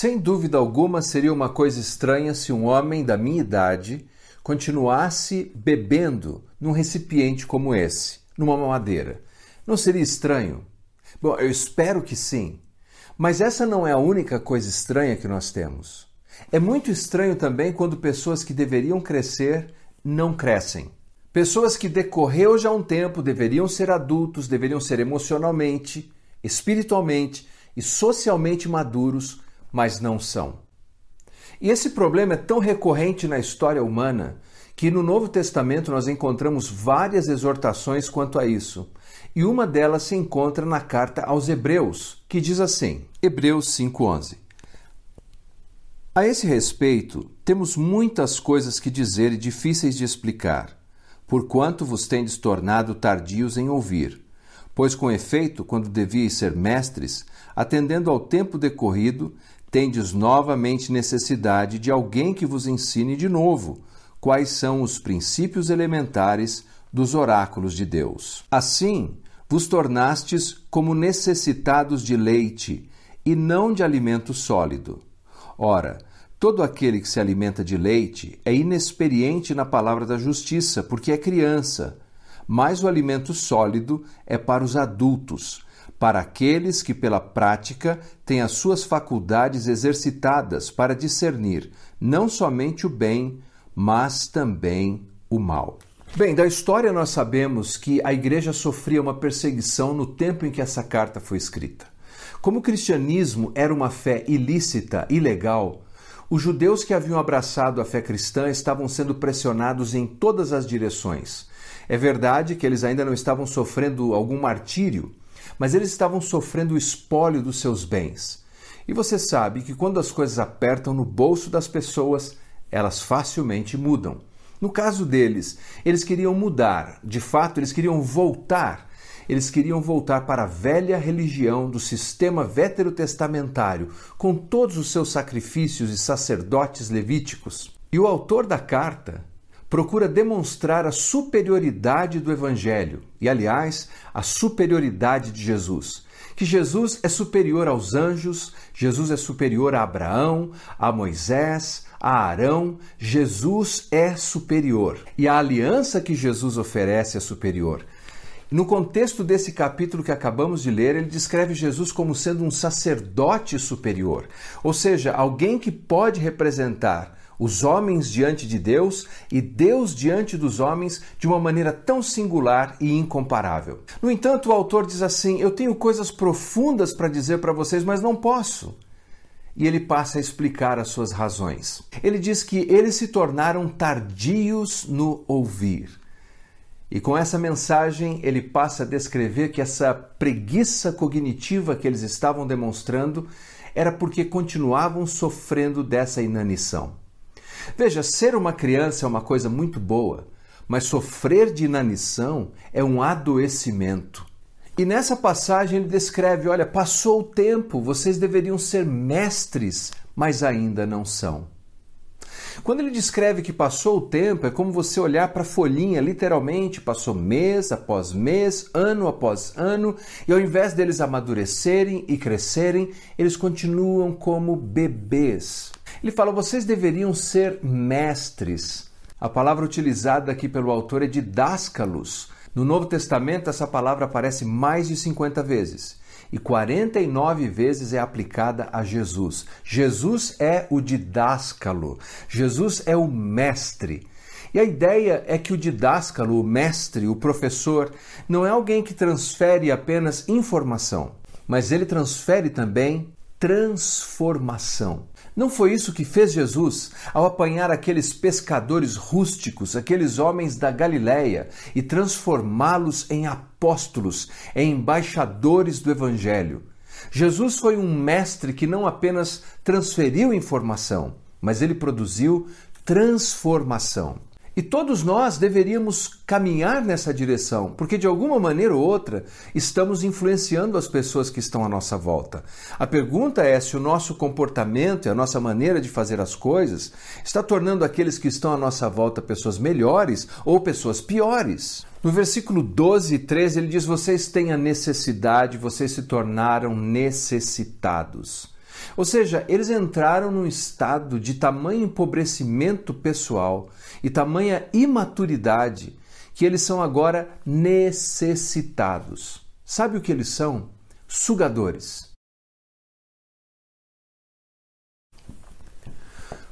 Sem dúvida alguma, seria uma coisa estranha se um homem da minha idade continuasse bebendo num recipiente como esse, numa mamadeira. Não seria estranho? Bom, eu espero que sim. Mas essa não é a única coisa estranha que nós temos. É muito estranho também quando pessoas que deveriam crescer não crescem. Pessoas que decorreu já um tempo deveriam ser adultos, deveriam ser emocionalmente, espiritualmente e socialmente maduros, mas não são. E esse problema é tão recorrente na história humana que no Novo Testamento nós encontramos várias exortações quanto a isso. E uma delas se encontra na carta aos Hebreus, que diz assim: Hebreus 5:11. A esse respeito, temos muitas coisas que dizer e difíceis de explicar, porquanto vos tendes tornado tardios em ouvir. Pois, com efeito, quando devíeis ser mestres, atendendo ao tempo decorrido, tendes novamente necessidade de alguém que vos ensine de novo quais são os princípios elementares dos oráculos de Deus. Assim, vos tornastes como necessitados de leite e não de alimento sólido. Ora, todo aquele que se alimenta de leite é inexperiente na palavra da justiça, porque é criança, mas o alimento sólido é para os adultos para aqueles que, pela prática, têm as suas faculdades exercitadas para discernir não somente o bem, mas também o mal. Bem, da história nós sabemos que a igreja sofria uma perseguição no tempo em que essa carta foi escrita. Como o cristianismo era uma fé ilícita, ilegal, os judeus que haviam abraçado a fé cristã estavam sendo pressionados em todas as direções. É verdade que eles ainda não estavam sofrendo algum martírio, mas eles estavam sofrendo o espólio dos seus bens. E você sabe que quando as coisas apertam no bolso das pessoas, elas facilmente mudam. No caso deles, eles queriam mudar, de fato, eles queriam voltar. Eles queriam voltar para a velha religião do sistema veterotestamentário, com todos os seus sacrifícios e sacerdotes levíticos. E o autor da carta procura demonstrar a superioridade do Evangelho e, aliás, a superioridade de Jesus. Que Jesus é superior aos anjos, Jesus é superior a Abraão, a Moisés, a Arão, Jesus é superior. E a aliança que Jesus oferece é superior. No contexto desse capítulo que acabamos de ler, ele descreve Jesus como sendo um sacerdote superior, ou seja, alguém que pode representar os homens diante de Deus e Deus diante dos homens de uma maneira tão singular e incomparável. No entanto, o autor diz assim: Eu tenho coisas profundas para dizer para vocês, mas não posso. E ele passa a explicar as suas razões. Ele diz que eles se tornaram tardios no ouvir. E com essa mensagem, ele passa a descrever que essa preguiça cognitiva que eles estavam demonstrando era porque continuavam sofrendo dessa inanição. Veja, ser uma criança é uma coisa muito boa, mas sofrer de inanição é um adoecimento. E nessa passagem ele descreve: olha, passou o tempo, vocês deveriam ser mestres, mas ainda não são. Quando ele descreve que passou o tempo, é como você olhar para a folhinha, literalmente, passou mês após mês, ano após ano, e ao invés deles amadurecerem e crescerem, eles continuam como bebês. Ele fala: vocês deveriam ser mestres. A palavra utilizada aqui pelo autor é didáscalos. No Novo Testamento, essa palavra aparece mais de 50 vezes e 49 vezes é aplicada a Jesus. Jesus é o didáscalo, Jesus é o mestre. E a ideia é que o didáscalo, o mestre, o professor, não é alguém que transfere apenas informação, mas ele transfere também transformação. Não foi isso que fez Jesus ao apanhar aqueles pescadores rústicos, aqueles homens da Galiléia, e transformá-los em apóstolos, em embaixadores do Evangelho. Jesus foi um mestre que não apenas transferiu informação, mas ele produziu transformação. E todos nós deveríamos caminhar nessa direção, porque de alguma maneira ou outra estamos influenciando as pessoas que estão à nossa volta. A pergunta é se o nosso comportamento e a nossa maneira de fazer as coisas está tornando aqueles que estão à nossa volta pessoas melhores ou pessoas piores. No versículo 12 e 13 ele diz: Vocês têm a necessidade, vocês se tornaram necessitados. Ou seja, eles entraram num estado de tamanho empobrecimento pessoal e tamanha imaturidade que eles são agora necessitados. Sabe o que eles são? Sugadores.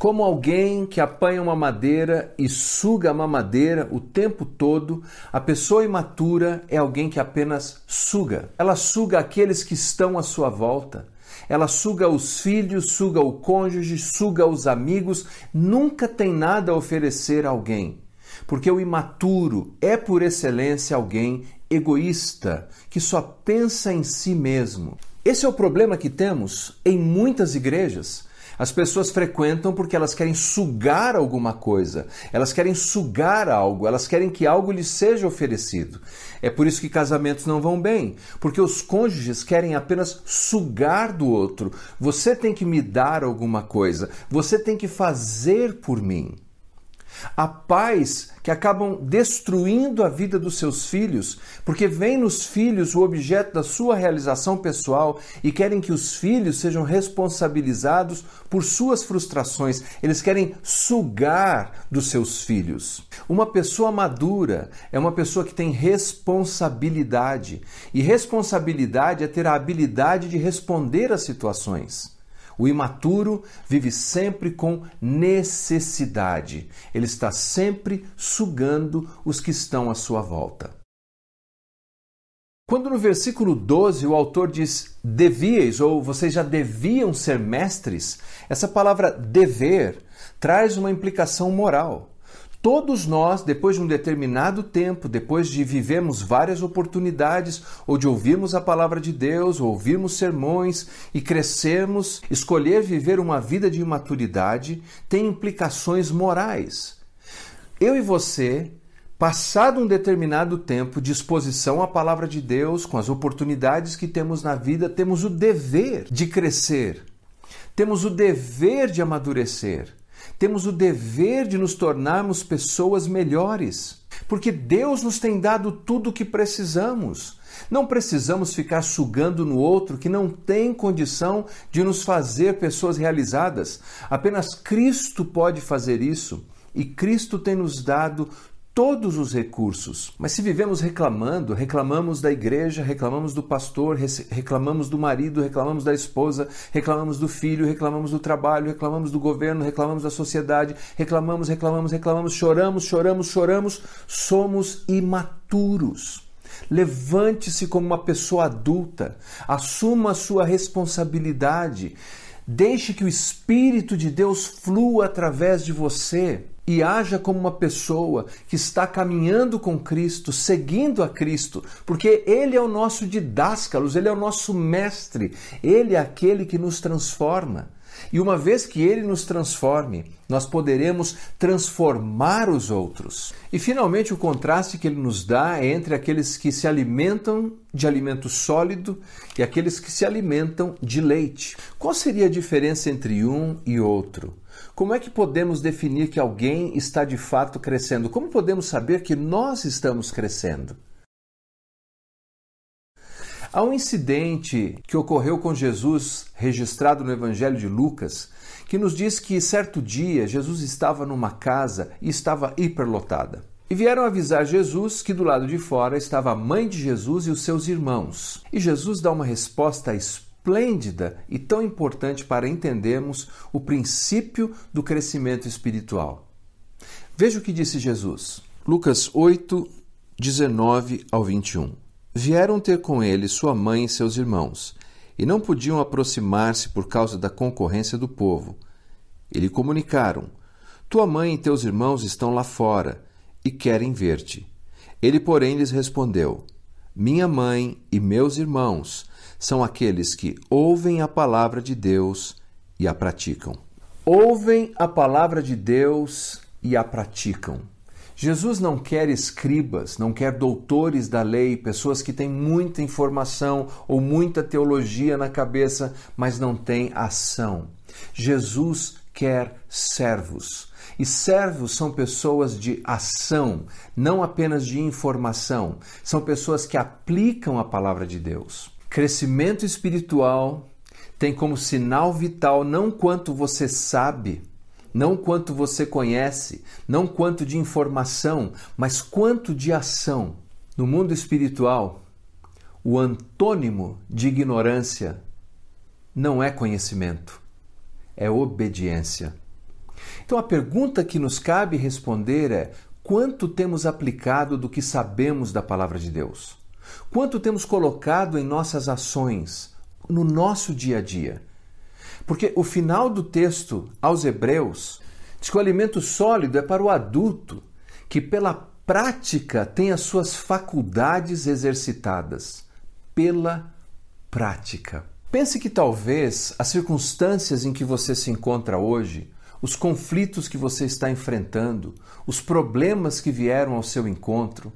Como alguém que apanha uma madeira e suga a mamadeira o tempo todo, a pessoa imatura é alguém que apenas suga. Ela suga aqueles que estão à sua volta. Ela suga os filhos, suga o cônjuge, suga os amigos, nunca tem nada a oferecer a alguém. Porque o imaturo é por excelência alguém egoísta, que só pensa em si mesmo. Esse é o problema que temos em muitas igrejas. As pessoas frequentam porque elas querem sugar alguma coisa, elas querem sugar algo, elas querem que algo lhes seja oferecido. É por isso que casamentos não vão bem, porque os cônjuges querem apenas sugar do outro. Você tem que me dar alguma coisa, você tem que fazer por mim. Há pais que acabam destruindo a vida dos seus filhos, porque vem nos filhos o objeto da sua realização pessoal e querem que os filhos sejam responsabilizados por suas frustrações. Eles querem sugar dos seus filhos. Uma pessoa madura é uma pessoa que tem responsabilidade, e responsabilidade é ter a habilidade de responder às situações. O imaturo vive sempre com necessidade. Ele está sempre sugando os que estão à sua volta. Quando no versículo 12 o autor diz devíeis ou vocês já deviam ser mestres, essa palavra dever traz uma implicação moral. Todos nós, depois de um determinado tempo, depois de vivermos várias oportunidades, ou de ouvirmos a palavra de Deus, ou ouvirmos sermões e crescermos, escolher viver uma vida de imaturidade tem implicações morais. Eu e você, passado um determinado tempo de exposição à palavra de Deus, com as oportunidades que temos na vida, temos o dever de crescer, temos o dever de amadurecer. Temos o dever de nos tornarmos pessoas melhores, porque Deus nos tem dado tudo o que precisamos. Não precisamos ficar sugando no outro que não tem condição de nos fazer pessoas realizadas. Apenas Cristo pode fazer isso. E Cristo tem nos dado todos os recursos. Mas se vivemos reclamando, reclamamos da igreja, reclamamos do pastor, reclamamos do marido, reclamamos da esposa, reclamamos do filho, reclamamos do trabalho, reclamamos do governo, reclamamos da sociedade, reclamamos, reclamamos, reclamamos, choramos, choramos, choramos, somos imaturos. Levante-se como uma pessoa adulta, assuma a sua responsabilidade. Deixe que o Espírito de Deus flua através de você e haja como uma pessoa que está caminhando com Cristo, seguindo a Cristo, porque Ele é o nosso didáscalos, Ele é o nosso mestre, Ele é aquele que nos transforma. E uma vez que Ele nos transforme, nós poderemos transformar os outros. E finalmente, o contraste que Ele nos dá é entre aqueles que se alimentam de alimento sólido e aqueles que se alimentam de leite. Qual seria a diferença entre um e outro? Como é que podemos definir que alguém está de fato crescendo? Como podemos saber que nós estamos crescendo? Há um incidente que ocorreu com Jesus, registrado no Evangelho de Lucas, que nos diz que certo dia Jesus estava numa casa e estava hiperlotada. E vieram avisar Jesus que do lado de fora estava a mãe de Jesus e os seus irmãos. E Jesus dá uma resposta esplêndida e tão importante para entendermos o princípio do crescimento espiritual. Veja o que disse Jesus. Lucas 8, 19 ao 21. Vieram ter com ele sua mãe e seus irmãos, e não podiam aproximar-se por causa da concorrência do povo. E lhe comunicaram: Tua mãe e teus irmãos estão lá fora e querem ver-te. Ele, porém, lhes respondeu: Minha mãe e meus irmãos são aqueles que ouvem a palavra de Deus e a praticam. Ouvem a palavra de Deus e a praticam. Jesus não quer escribas, não quer doutores da lei, pessoas que têm muita informação ou muita teologia na cabeça, mas não têm ação. Jesus quer servos. E servos são pessoas de ação, não apenas de informação. São pessoas que aplicam a palavra de Deus. Crescimento espiritual tem como sinal vital não quanto você sabe, não quanto você conhece, não quanto de informação, mas quanto de ação. No mundo espiritual, o antônimo de ignorância não é conhecimento, é obediência. Então a pergunta que nos cabe responder é: quanto temos aplicado do que sabemos da palavra de Deus? Quanto temos colocado em nossas ações, no nosso dia a dia? Porque o final do texto aos Hebreus diz que o alimento sólido é para o adulto, que pela prática tem as suas faculdades exercitadas. Pela prática. Pense que talvez as circunstâncias em que você se encontra hoje os conflitos que você está enfrentando, os problemas que vieram ao seu encontro.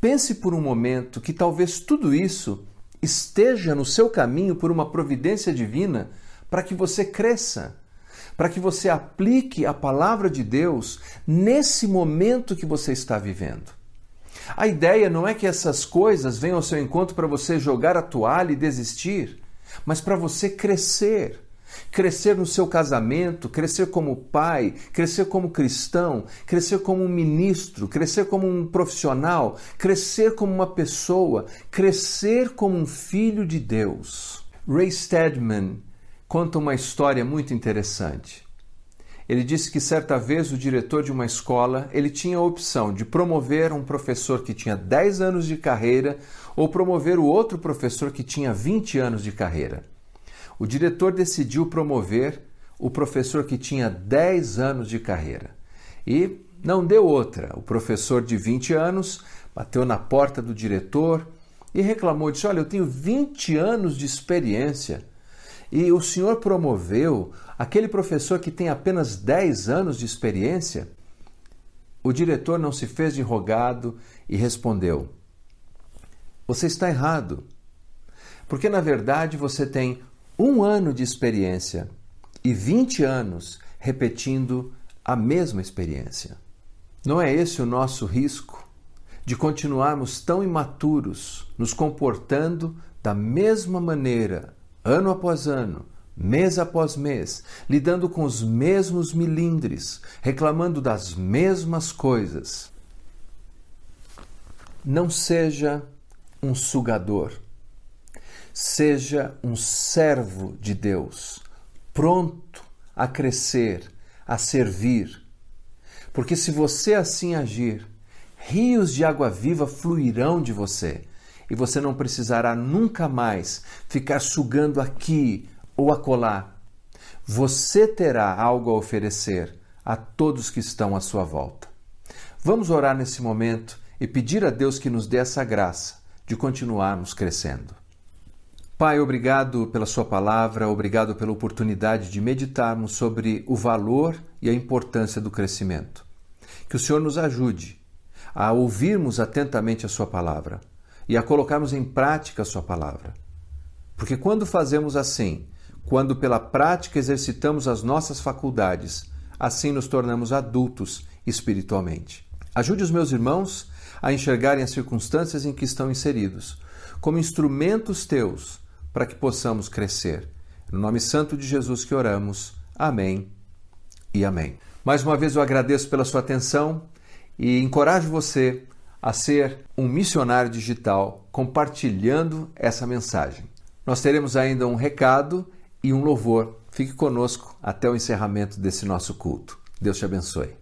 Pense por um momento que talvez tudo isso esteja no seu caminho por uma providência divina para que você cresça, para que você aplique a palavra de Deus nesse momento que você está vivendo. A ideia não é que essas coisas venham ao seu encontro para você jogar a toalha e desistir, mas para você crescer Crescer no seu casamento, crescer como pai, crescer como cristão, crescer como um ministro, crescer como um profissional, crescer como uma pessoa, crescer como um filho de Deus. Ray Stedman conta uma história muito interessante. Ele disse que certa vez o diretor de uma escola, ele tinha a opção de promover um professor que tinha 10 anos de carreira ou promover o outro professor que tinha 20 anos de carreira o diretor decidiu promover o professor que tinha 10 anos de carreira. E não deu outra. O professor de 20 anos bateu na porta do diretor e reclamou: disse, Olha, eu tenho 20 anos de experiência e o senhor promoveu aquele professor que tem apenas 10 anos de experiência? O diretor não se fez de rogado e respondeu: Você está errado. Porque na verdade você tem um ano de experiência e 20 anos repetindo a mesma experiência. Não é esse o nosso risco? De continuarmos tão imaturos, nos comportando da mesma maneira, ano após ano, mês após mês, lidando com os mesmos milindres, reclamando das mesmas coisas. Não seja um sugador Seja um servo de Deus, pronto a crescer, a servir. Porque se você assim agir, rios de água viva fluirão de você e você não precisará nunca mais ficar sugando aqui ou acolá. Você terá algo a oferecer a todos que estão à sua volta. Vamos orar nesse momento e pedir a Deus que nos dê essa graça de continuarmos crescendo. Pai, obrigado pela Sua palavra, obrigado pela oportunidade de meditarmos sobre o valor e a importância do crescimento. Que o Senhor nos ajude a ouvirmos atentamente a Sua palavra e a colocarmos em prática a Sua palavra. Porque quando fazemos assim, quando pela prática exercitamos as nossas faculdades, assim nos tornamos adultos espiritualmente. Ajude os meus irmãos a enxergarem as circunstâncias em que estão inseridos como instrumentos teus para que possamos crescer. No nome santo de Jesus que oramos. Amém e amém. Mais uma vez eu agradeço pela sua atenção e encorajo você a ser um missionário digital compartilhando essa mensagem. Nós teremos ainda um recado e um louvor. Fique conosco até o encerramento desse nosso culto. Deus te abençoe.